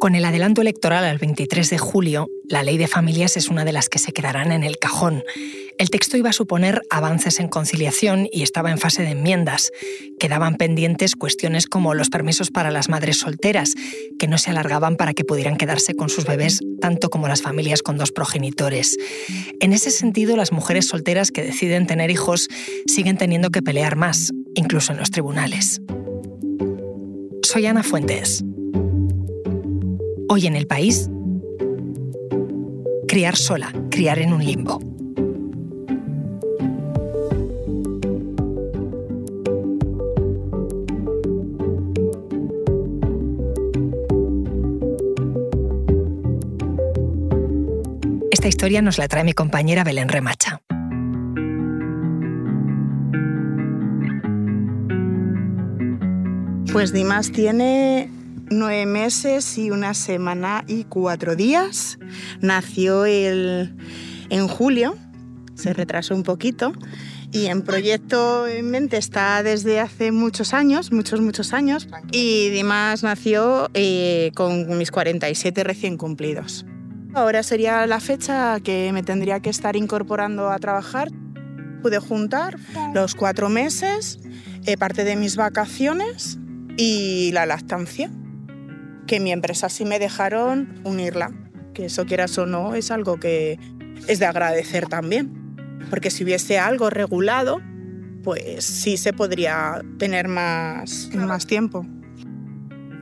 Con el adelanto electoral al 23 de julio, la ley de familias es una de las que se quedarán en el cajón. El texto iba a suponer avances en conciliación y estaba en fase de enmiendas. Quedaban pendientes cuestiones como los permisos para las madres solteras, que no se alargaban para que pudieran quedarse con sus bebés tanto como las familias con dos progenitores. En ese sentido, las mujeres solteras que deciden tener hijos siguen teniendo que pelear más, incluso en los tribunales. Soy Ana Fuentes. Hoy en el país, criar sola, criar en un limbo. Esta historia nos la trae mi compañera Belén Remacha. Pues Dimas tiene nueve meses y una semana y cuatro días. Nació el, en julio, se retrasó un poquito. Y en proyecto en mente está desde hace muchos años, muchos, muchos años. Y Dimas nació eh, con mis 47 recién cumplidos. Ahora sería la fecha que me tendría que estar incorporando a trabajar. Pude juntar los cuatro meses, eh, parte de mis vacaciones y la lactancia que mi empresa sí me dejaron unirla, que eso quieras o no es algo que es de agradecer también, porque si hubiese algo regulado, pues sí se podría tener más, más tiempo.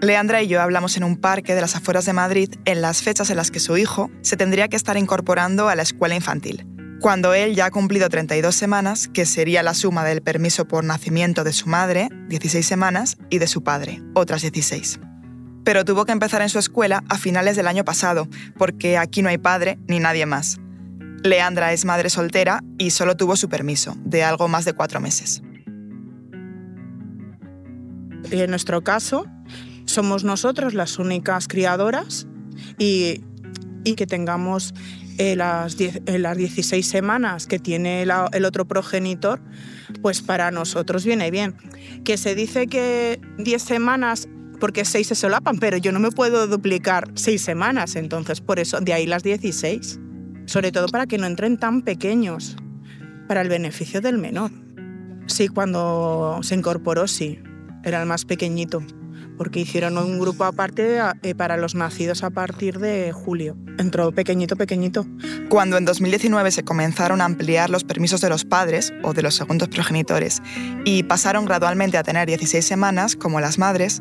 Leandra y yo hablamos en un parque de las afueras de Madrid en las fechas en las que su hijo se tendría que estar incorporando a la escuela infantil, cuando él ya ha cumplido 32 semanas, que sería la suma del permiso por nacimiento de su madre, 16 semanas, y de su padre, otras 16 pero tuvo que empezar en su escuela a finales del año pasado, porque aquí no hay padre ni nadie más. Leandra es madre soltera y solo tuvo su permiso, de algo más de cuatro meses. En nuestro caso, somos nosotros las únicas criadoras y, que tengamos eh, las, eh, las 16 semanas que tiene el otro progenitor, pues para nosotros viene bien. Que se dice que 10 semanas porque seis se solapan, pero yo no me puedo duplicar seis semanas, entonces por eso, de ahí las 16. Sobre todo para que no entren tan pequeños, para el beneficio del menor. Sí, cuando se incorporó, sí, era el más pequeñito, porque hicieron un grupo aparte eh, para los nacidos a partir de julio. Entró pequeñito, pequeñito. Cuando en 2019 se comenzaron a ampliar los permisos de los padres o de los segundos progenitores y pasaron gradualmente a tener 16 semanas, como las madres,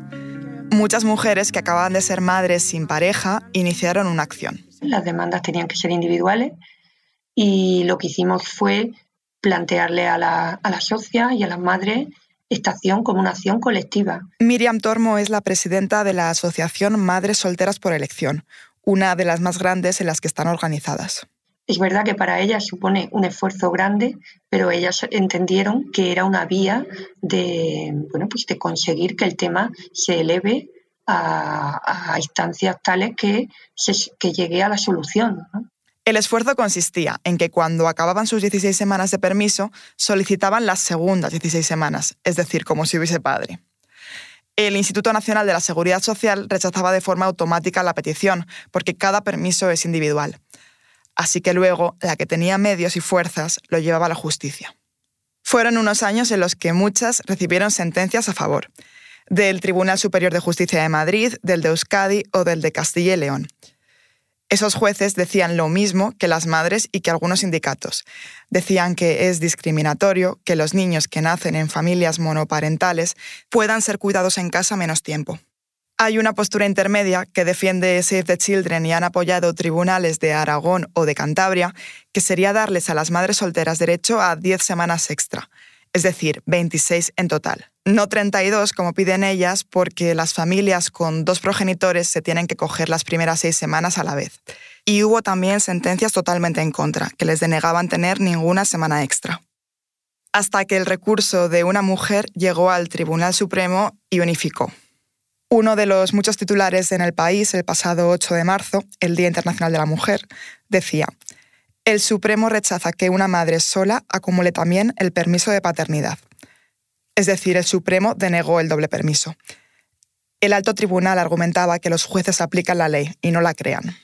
Muchas mujeres que acababan de ser madres sin pareja iniciaron una acción. Las demandas tenían que ser individuales y lo que hicimos fue plantearle a, la, a las socias y a las madres esta acción como una acción colectiva. Miriam Tormo es la presidenta de la Asociación Madres Solteras por Elección, una de las más grandes en las que están organizadas. Es verdad que para ellas supone un esfuerzo grande, pero ellas entendieron que era una vía de, bueno, pues de conseguir que el tema se eleve a, instancias tales que, que llegue a la solución. El esfuerzo consistía en que cuando acababan sus 16 semanas de permiso, solicitaban las segundas 16 semanas, es decir, como si hubiese padre. El Instituto Nacional de la Seguridad Social rechazaba de forma automática la petición, porque cada permiso es individual así que luego la que tenía medios y fuerzas lo llevaba a la justicia. Fueron unos años en los que muchas recibieron sentencias a favor, del Tribunal Superior de Justicia de Madrid, del de Euskadi o del de Castilla y León. Esos jueces decían lo mismo que las madres y que algunos sindicatos. Decían que es discriminatorio que los niños que nacen en familias monoparentales puedan ser cuidados en casa menos tiempo. Hay una postura intermedia que defiende Save the Children y han apoyado tribunales de Aragón o de Cantabria, que sería darles a las madres solteras derecho a 10 semanas extra, es decir, 26 en total. No 32 como piden ellas, porque las familias con dos progenitores se tienen que coger las primeras seis semanas a la vez. Y hubo también sentencias totalmente en contra, que les denegaban tener ninguna semana extra. Hasta que el recurso de una mujer llegó al Tribunal Supremo y unificó. Uno de los muchos titulares en el país, el pasado 8 de marzo, el Día Internacional de la Mujer, decía, el Supremo rechaza que una madre sola acumule también el permiso de paternidad. Es decir, el Supremo denegó el doble permiso. El alto tribunal argumentaba que los jueces aplican la ley y no la crean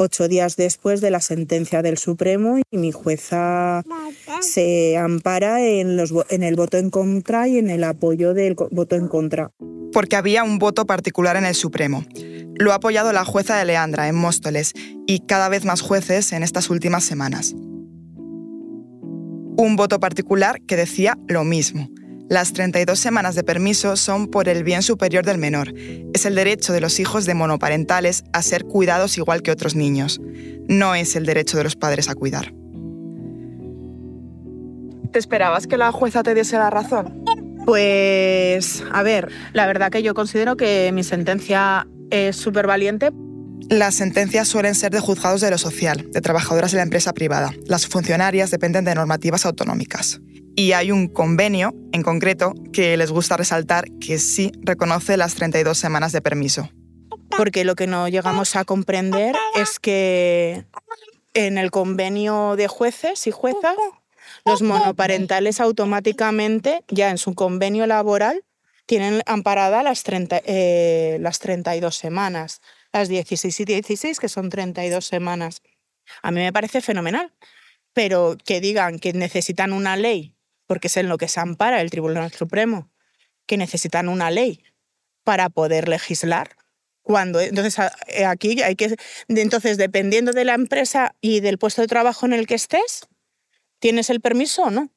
ocho días después de la sentencia del Supremo y mi jueza se ampara en, el voto en contra y en el apoyo del voto en contra. Porque había un voto particular en el Supremo. Lo ha apoyado la jueza de Leandra en Móstoles y cada vez más jueces en estas últimas semanas. Un voto particular que decía lo mismo las 32 semanas de permiso son por el bien superior del menor. Es el derecho de los hijos de monoparentales a ser cuidados igual que otros niños. No es el derecho de los padres a cuidar. ¿Te esperabas que la jueza te diese la razón? Pues, a ver, la verdad que yo considero que mi sentencia es súper valiente. Las sentencias suelen ser de juzgados de lo social, de trabajadoras de la empresa privada. Las funcionarias dependen de normativas autonómicas y hay un convenio en concreto que les gusta resaltar que sí reconoce las 32 semanas de permiso. Porque lo que no llegamos a comprender es que en el convenio de jueces y juezas, los monoparentales automáticamente, ya en su convenio laboral, tienen amparada las, 30, eh, las 32 semanas, las 16 y 16, que son 32 semanas. A mí me parece fenomenal, pero que digan que necesitan una ley porque es en lo que se ampara el Tribunal Supremo, que necesitan una ley para poder legislar. Cuando, entonces, eh, aquí hay que. Entonces, dependiendo de la empresa y del puesto de trabajo en el que estés, ¿tienes el permiso o no?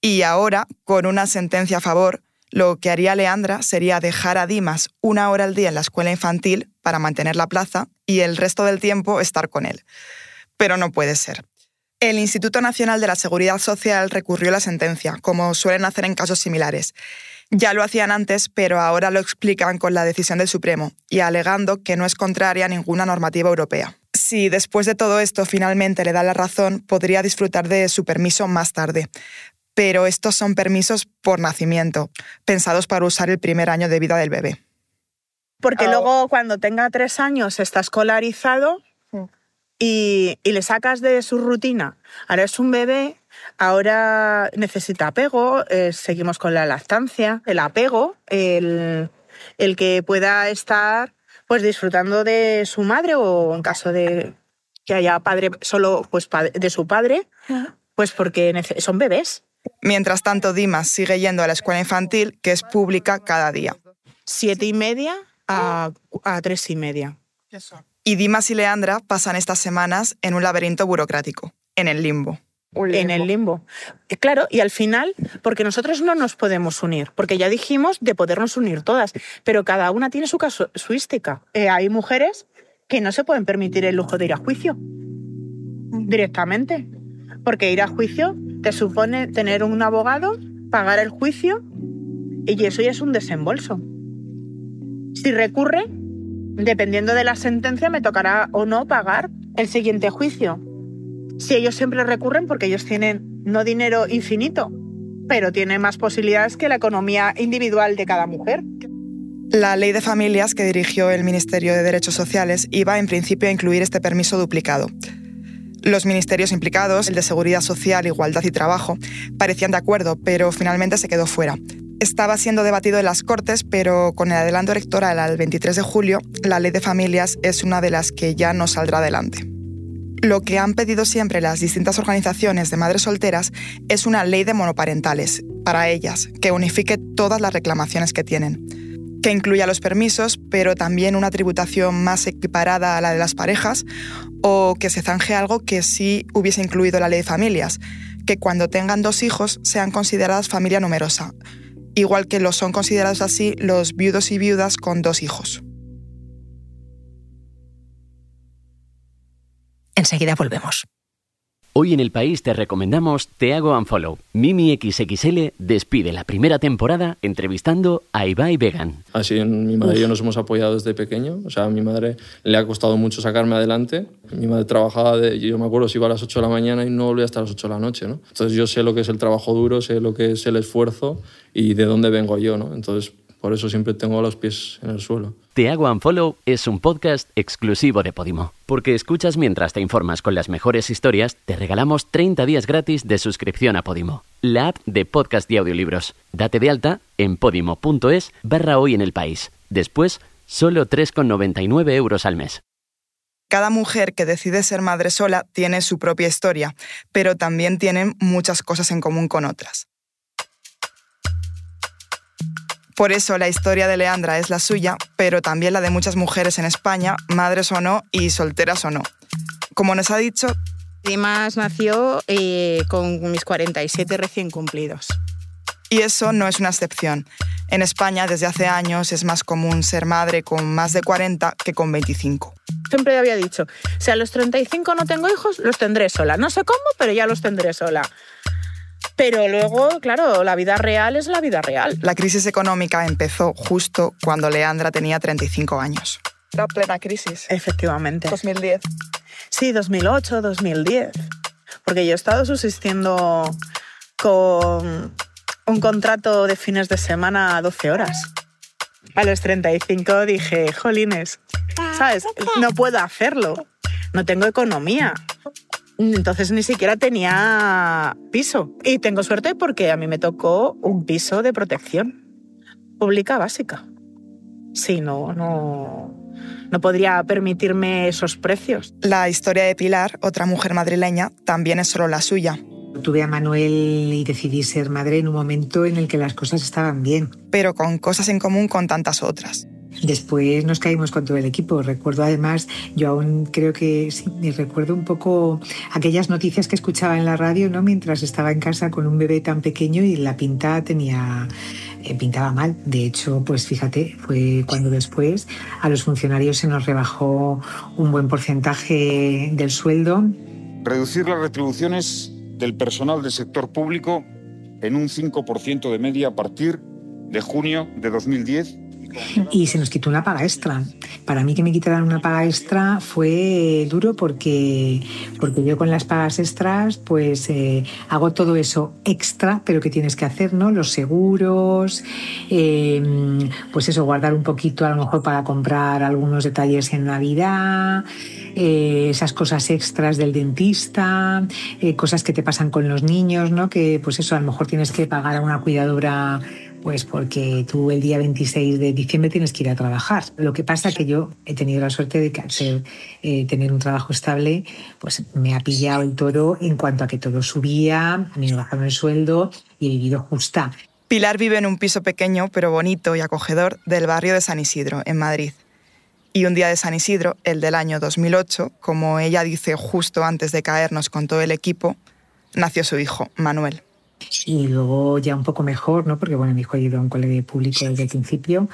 Y ahora, con una sentencia a favor, lo que haría Leandra sería dejar a Dimas una hora al día en la escuela infantil para mantener la plaza y el resto del tiempo estar con él. Pero no puede ser. El Instituto Nacional de la Seguridad Social recurrió a la sentencia, como suelen hacer en casos similares. Ya lo hacían antes, pero ahora lo explican con la decisión del Supremo y alegando que no es contraria a ninguna normativa europea. Si después de todo esto finalmente le da la razón, podría disfrutar de su permiso más tarde. Pero estos son permisos por nacimiento, pensados para usar el primer año de vida del bebé. Porque luego cuando tenga tres años está escolarizado y, le sacas de su rutina. Ahora es un bebé, ahora necesita apego, eh, seguimos con la lactancia, el apego, el, que pueda estar pues disfrutando de su madre o en caso de que haya padre solo pues de su padre, pues porque son bebés. Mientras tanto, Dimas sigue yendo a la escuela infantil, que es pública cada día. Siete y media a, a tres y media. Y Dimas y Leandra pasan estas semanas en un laberinto burocrático, en el limbo. En el limbo. Eh, claro, y al final, porque nosotros no nos podemos unir, porque ya dijimos de podernos unir todas, pero cada una tiene su casuística. Eh, hay mujeres que no se pueden permitir el lujo de ir a juicio directamente, porque ir a juicio te supone tener un abogado, pagar el juicio, y eso ya es un desembolso. Si recurre, dependiendo de la sentencia, me tocará o no pagar el siguiente juicio. Si ellos siempre recurren porque ellos tienen no dinero infinito, pero tienen más posibilidades que la economía individual de cada mujer. La ley de familias que dirigió el Ministerio de Derechos Sociales iba en principio a incluir este permiso duplicado. Los ministerios implicados, el de Seguridad Social, Igualdad y Trabajo, parecían de acuerdo, pero finalmente se quedó fuera estaba siendo debatido en las Cortes, pero con el adelanto electoral al 23 de julio, la ley de familias es una de las que ya no saldrá adelante. Lo que han pedido siempre las distintas organizaciones de madres solteras es una ley de monoparentales, para ellas, que unifique todas las reclamaciones que tienen, que incluya los permisos, pero también una tributación más equiparada a la de las parejas, o que se zanje algo que sí hubiese incluido la ley de familias, que cuando tengan dos hijos sean consideradas familia numerosa, igual que lo son considerados así los viudos y viudas con dos hijos. Enseguida volvemos. Hoy en el país te recomendamos Te hago unfollow. Mimi XXL despide la primera temporada entrevistando a Ibai Vegan. Así mi madre y yo nos hemos apoyado desde pequeño. O sea, a mi madre le ha costado mucho sacarme adelante. Mi madre trabajaba, de, yo me acuerdo, si iba a las 8 de la mañana y no volvía hasta las 8 de la noche. ¿no? Entonces yo sé lo que es el trabajo duro, sé lo que es el esfuerzo y de dónde vengo yo. ¿no? Entonces por eso siempre tengo los pies en el suelo. Te hago unfollow es un podcast exclusivo de Podimo. Porque escuchas mientras te informas con las mejores historias, te regalamos 30 días gratis de suscripción a Podimo, la app de podcast y audiolibros. Date de alta en podimo.es barra hoy en el país. Después, solo 3,99 euros al mes. Cada mujer que decide ser madre sola tiene su propia historia, pero también tienen muchas cosas en común con otras. Por eso la historia de Leandra es la suya, pero también la de muchas mujeres en España, madres o no y solteras o no. Como nos ha dicho, Dimas nació eh, con mis 47 recién cumplidos. Y eso no es una excepción. En España, desde hace años, es más común ser madre con más de 40 que con 25. Siempre había dicho, si a los 35 no tengo hijos, los tendré sola. No sé cómo, pero ya los tendré sola. Pero luego, claro, la vida real es la vida real. La crisis económica empezó justo cuando Leandra tenía 35 años. La plena crisis. Efectivamente. 2010. Sí, 2008, 2010. Porque yo he estado subsistiendo con un contrato de fines de semana a 12 horas. A los 35 dije, jolines, ¿sabes? No puedo hacerlo. No tengo economía. Entonces ni siquiera tenía piso. Y tengo suerte porque a mí me tocó un piso de protección pública básica. Sí, no, no, no podría permitirme esos precios. La historia de Pilar, otra mujer madrileña, también es solo la suya. Tuve a Manuel y decidí ser madre en un momento en el que las cosas estaban bien. Pero con cosas en común con tantas otras. Después nos caímos con todo el equipo. Recuerdo además, yo aún creo que sí, me recuerdo un poco aquellas noticias que escuchaba en la radio, ¿no? Mientras estaba en casa con un bebé tan pequeño y la pinta tenía eh, pintaba mal. De hecho, pues fíjate, fue cuando después a los funcionarios se nos rebajó un buen porcentaje del sueldo. Reducir las retribuciones del personal del sector público en un 5% de media a partir de junio de 2010 y se nos quitó una paga extra. Para mí que me quitaran una paga extra fue duro porque, porque yo con las pagas extras pues eh, hago todo eso extra, pero que tienes que hacer, ¿no? Los seguros, eh, pues eso, guardar un poquito a lo mejor para comprar algunos detalles en Navidad. Eh, esas cosas extras del dentista, cosas que te pasan con los niños, ¿no? Que pues eso, a lo mejor tienes que pagar a una cuidadora pues porque tú el día 26 de diciembre tienes que ir a trabajar. Lo que pasa que yo he tenido la suerte de que eh, tener un trabajo estable, pues me ha pillado el toro en cuanto a que todo subía, me bajaron el sueldo y he vivido justa. Pilar vive en un piso pequeño pero bonito y acogedor del barrio de San Isidro, en Madrid. Y un día de San Isidro, el del año 2008, como ella dice justo antes de caernos con todo el equipo, nació su hijo, Manuel. Y luego ya un poco mejor, ¿no? Porque bueno, mi hijo ha ido a un colegio público desde el principio.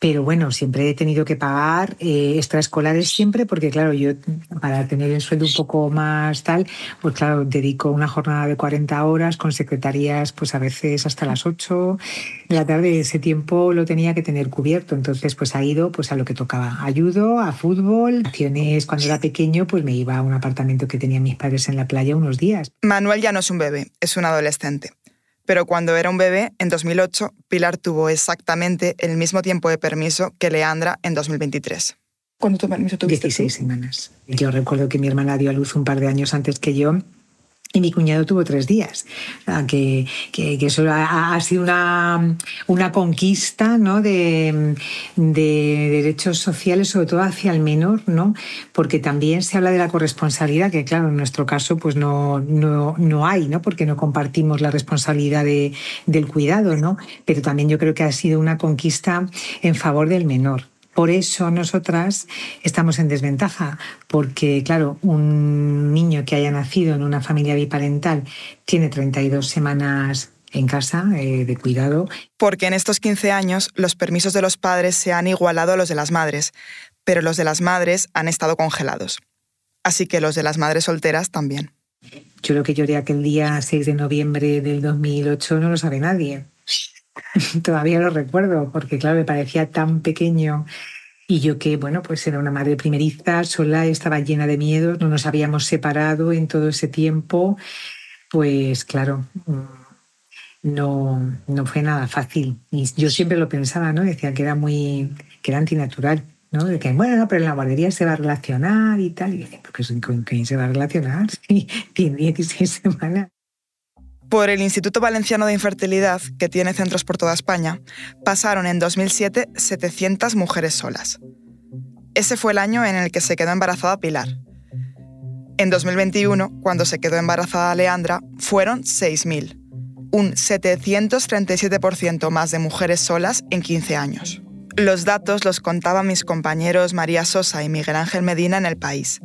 Pero bueno, siempre he tenido que pagar eh, extraescolares siempre, porque claro, yo para tener el sueldo un poco más tal, pues claro, dedico una jornada de 40 horas con secretarías, pues a veces hasta las 8 de la tarde. Ese tiempo lo tenía que tener cubierto, entonces pues ha ido pues a lo que tocaba. Ayudo a fútbol, acciones cuando era pequeño, pues me iba a un apartamento que tenían mis padres en la playa unos días. Manuel ya no es un bebé, es un adolescente pero cuando era un bebé, en 2008, Pilar tuvo exactamente el mismo tiempo de permiso que Leandra en 2023. ¿Cuánto permiso tuviste? 16 semanas. Yo recuerdo que mi hermana dio a luz un par de años antes que yo y mi cuñado tuvo tres días. Que, que, eso ha, sido una, una conquista ¿no? de, de, derechos sociales, sobre todo hacia el menor, ¿no? porque también se habla de la corresponsabilidad, que claro, en nuestro caso pues no, no, no hay, ¿no? porque no compartimos la responsabilidad de, del cuidado, ¿no? pero también yo creo que ha sido una conquista en favor del menor. Por eso nosotras estamos en desventaja, porque claro, un niño que haya nacido en una familia biparental tiene 32 semanas en casa eh, de cuidado. Porque en estos 15 años los permisos de los padres se han igualado a los de las madres, pero los de las madres han estado congelados. Así que los de las madres solteras también. Yo lo que lloré aquel día 6 de noviembre del 2008 no lo sabe nadie. Todavía lo recuerdo, porque claro, me parecía tan pequeño. Y yo que, bueno, pues era una madre primeriza, sola, estaba llena de miedos, no nos habíamos separado en todo ese tiempo, pues claro, mm, no, no fue nada fácil. Y yo siempre lo pensaba, ¿no? Decía que era muy, que era antinatural, ¿no? De que, bueno, no, pero en la guardería se va a relacionar y tal. Y decía, ¿con quién se va a relacionar? Sí, tiene 16 semanas. Por el Instituto Valenciano de Infertilidad, que tiene centros por toda España, pasaron en 2007 700 mujeres solas. Ese fue el año en el que se quedó embarazada Pilar. En 2021, cuando se quedó embarazada Leandra, fueron 6.000, un 737% más de mujeres solas en 15 años. Los datos los contaban mis compañeros María Sosa y Miguel Ángel Medina en El País.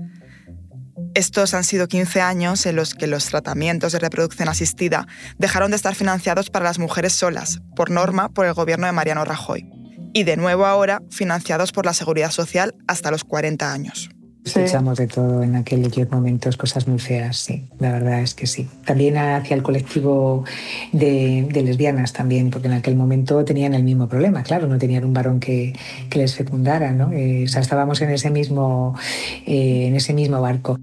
Estos han sido 15 años en los que los tratamientos de reproducción asistida dejaron de estar financiados para las mujeres solas, por norma por el gobierno de Mariano Rajoy, y de nuevo ahora financiados por la Seguridad Social hasta los 40 años. Escuchamos de todo en aquellos momentos, cosas muy feas, sí, la verdad es que sí. También hacia el colectivo de, lesbianas también, porque en aquel momento tenían el mismo problema, claro, no tenían un varón que, les fecundara, ¿no? Eh, o sea, estábamos en ese mismo, eh, en ese mismo barco.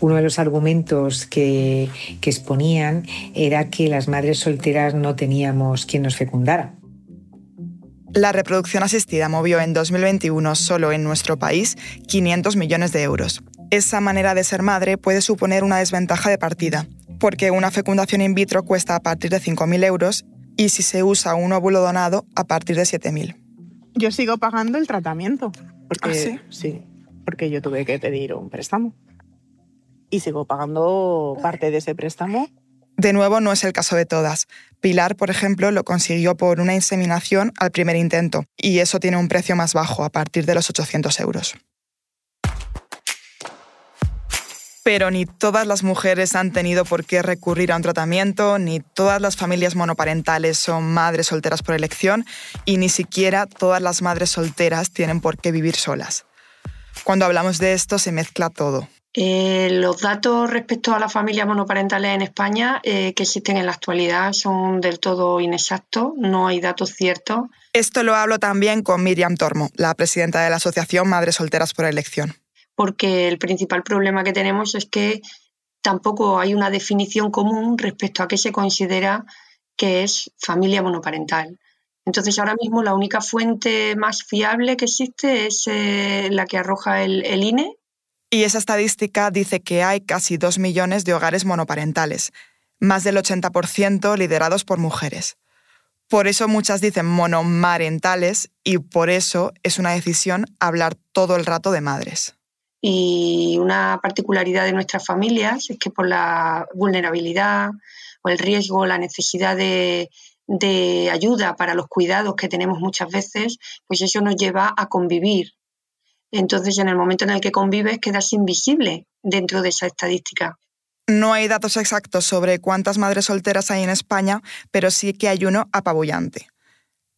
Uno de los argumentos que, que exponían era que las madres solteras no teníamos quien nos fecundara. La reproducción asistida movió en 2021 solo en nuestro país 500 millones de euros. Esa manera de ser madre puede suponer una desventaja de partida, porque una fecundación in vitro cuesta a partir de 5.000 euros y si se usa un óvulo donado a partir de 7.000. Yo sigo pagando el tratamiento. Porque, ¿Ah, sí? Sí, porque yo tuve que pedir un préstamo. Y sigo pagando parte de ese préstamo de nuevo, no es el caso de todas. Pilar, por ejemplo, lo consiguió por una inseminación al primer intento, y eso tiene un precio más bajo, a partir de los 800 euros. Pero ni todas las mujeres han tenido por qué recurrir a un tratamiento, ni todas las familias monoparentales son madres solteras por elección, y ni siquiera todas las madres solteras tienen por qué vivir solas. Cuando hablamos de esto se mezcla todo. Eh, los datos respecto a las familias monoparentales en España eh, que existen en la actualidad son del todo inexactos, no hay datos ciertos. Esto lo hablo también con Miriam Tormo, la presidenta de la Asociación Madres Solteras por Elección. Porque el principal problema que tenemos es que tampoco hay una definición común respecto a qué se considera que es familia monoparental. Entonces, ahora mismo la única fuente más fiable que existe es eh, la que arroja el INE, y esa estadística dice que hay casi 2 millones de hogares monoparentales, más del 80% liderados por mujeres. Por eso muchas dicen monomarentales y por eso es una decisión hablar todo el rato de madres. Y una particularidad de nuestras familias es que por la vulnerabilidad o el riesgo, la necesidad de, de ayuda para los cuidados que tenemos muchas veces, pues eso nos lleva a convivir entonces, en el momento en el que convives, quedas invisible dentro de esa estadística. No hay datos exactos sobre cuántas madres solteras hay en España, pero sí que hay uno apabullante.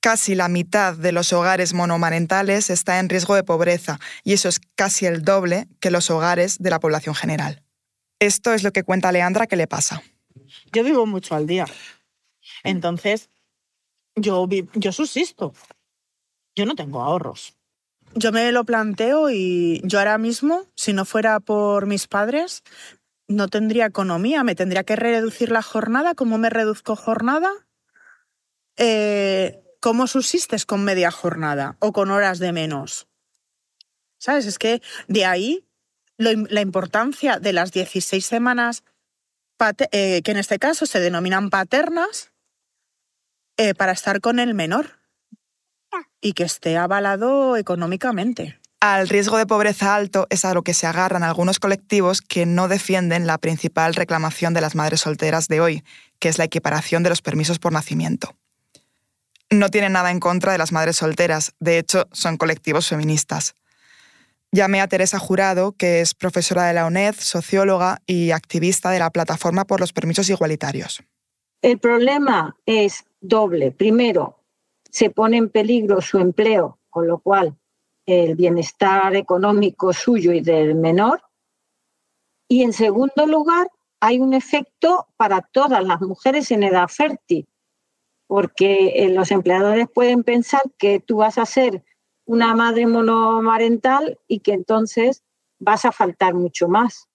Casi la mitad de los hogares monomarentales está en riesgo de pobreza, y eso es casi el doble que los hogares de la población general. Esto es lo que cuenta Leandra que le pasa. Yo vivo mucho al día. Entonces, yo, yo subsisto. Yo no tengo ahorros. Yo me lo planteo y yo ahora mismo, si no fuera por mis padres, no tendría economía, me tendría que reducir la jornada. ¿Cómo me reduzco jornada? Eh, ¿Cómo subsistes con media jornada o con horas de menos? ¿Sabes? Es que de ahí la importancia de las 16 semanas, eh, que en este caso se denominan paternas, eh, para estar con el menor y que esté avalado económicamente. Al riesgo de pobreza alto es a lo que se agarran algunos colectivos que no defienden la principal reclamación de las madres solteras de hoy, que es la equiparación de los permisos por nacimiento. No tienen nada en contra de las madres solteras, de hecho son colectivos feministas. Llamé a Teresa Jurado, que es profesora de la UNED, socióloga y activista de la Plataforma por los Permisos Igualitarios. El problema es doble. Primero, se pone en peligro su empleo, con lo cual el bienestar económico suyo y del menor. Y en segundo lugar, hay un efecto para todas las mujeres en edad fértil, porque eh, los empleadores pueden pensar que tú vas a ser una madre monomarental y que entonces vas a faltar mucho más.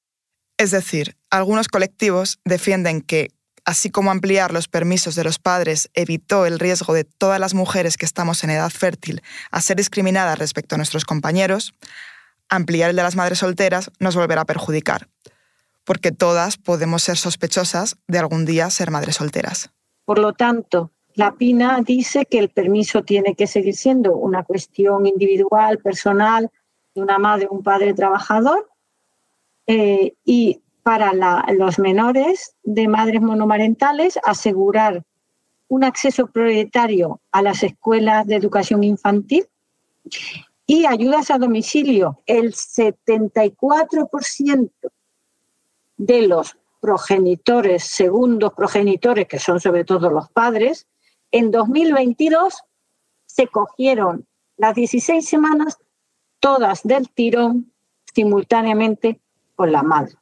Es decir, algunos colectivos defienden que así como ampliar los permisos de los padres evitó el riesgo de todas las mujeres que estamos en edad fértil a ser discriminadas respecto a nuestros compañeros, ampliar el de las madres solteras nos volverá a perjudicar. porque todas podemos ser sospechosas de algún día ser madres solteras. Por lo tanto, la PINA dice que el permiso tiene que seguir siendo una cuestión individual, personal, de una madre o un padre trabajador. Eh, y para los menores de madres monomarentales, asegurar un acceso prioritario a las escuelas de educación infantil y ayudas a domicilio. El 74% de los progenitores, segundos progenitores, que son sobre todo los padres, en 2022 se cogieron las 16 semanas todas del tirón simultáneamente con la madre.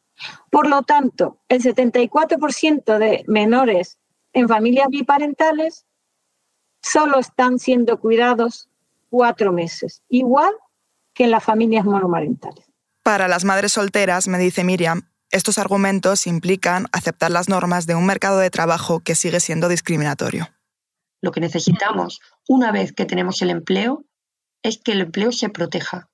Por lo tanto, el 74% de menores en familias biparentales solo están siendo cuidados cuatro meses, igual que en las familias monomarentales. Para las madres solteras, me dice Miriam, estos argumentos implican aceptar las normas de un mercado de trabajo que sigue siendo discriminatorio. Lo que necesitamos, una vez que tenemos el empleo, es que el empleo se proteja.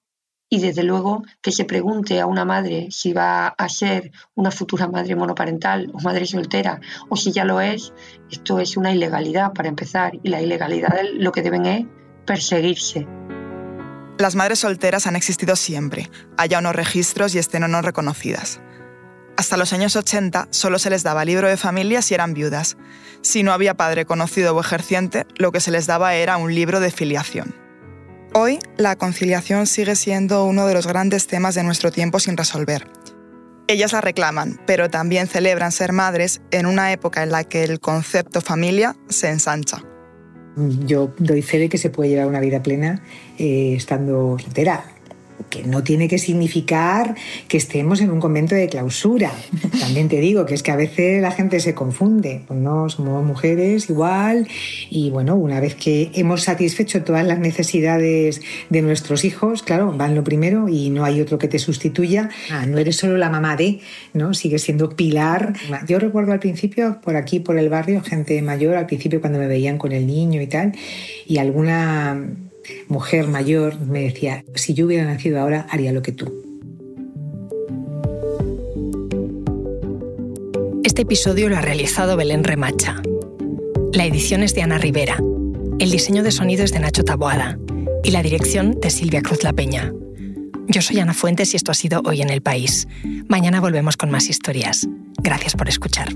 Y desde luego que se pregunte a una madre si va a ser una futura madre monoparental o madre soltera o si ya lo es, esto es una ilegalidad para empezar. Y la ilegalidad lo que deben es perseguirse. Las madres solteras han existido siempre, haya unos registros y estén o no reconocidas. Hasta los años 80 solo se les daba libro de familia si eran viudas. Si no había padre conocido o ejerciente, lo que se les daba era un libro de filiación. Hoy, la conciliación sigue siendo uno de los grandes temas de nuestro tiempo sin resolver. Ellas la reclaman, pero también celebran ser madres en una época en la que el concepto familia se ensancha. Yo doy fe de que se puede llevar una vida plena eh, estando soltera que no tiene que significar que estemos en un convento de clausura. También te digo que es que a veces la gente se confunde. Pues no, somos mujeres igual y bueno, una vez que hemos satisfecho todas las necesidades de nuestros hijos, claro, van lo primero y no hay otro que te sustituya. Ah, no eres solo la mamá de, ¿no? Sigues siendo pilar. Yo recuerdo al principio, por aquí, por el barrio, gente mayor, al principio cuando me veían con el niño y tal, y alguna mujer mayor me decía, si yo hubiera nacido ahora, haría lo que tú. Este episodio lo ha realizado Belén Remacha. La edición es de Ana Rivera. El diseño de sonido es de Nacho Taboada. Y la dirección de Silvia Cruz La Peña. Yo soy Ana Fuentes y esto ha sido Hoy en el País. Mañana volvemos con más historias. Gracias por escuchar.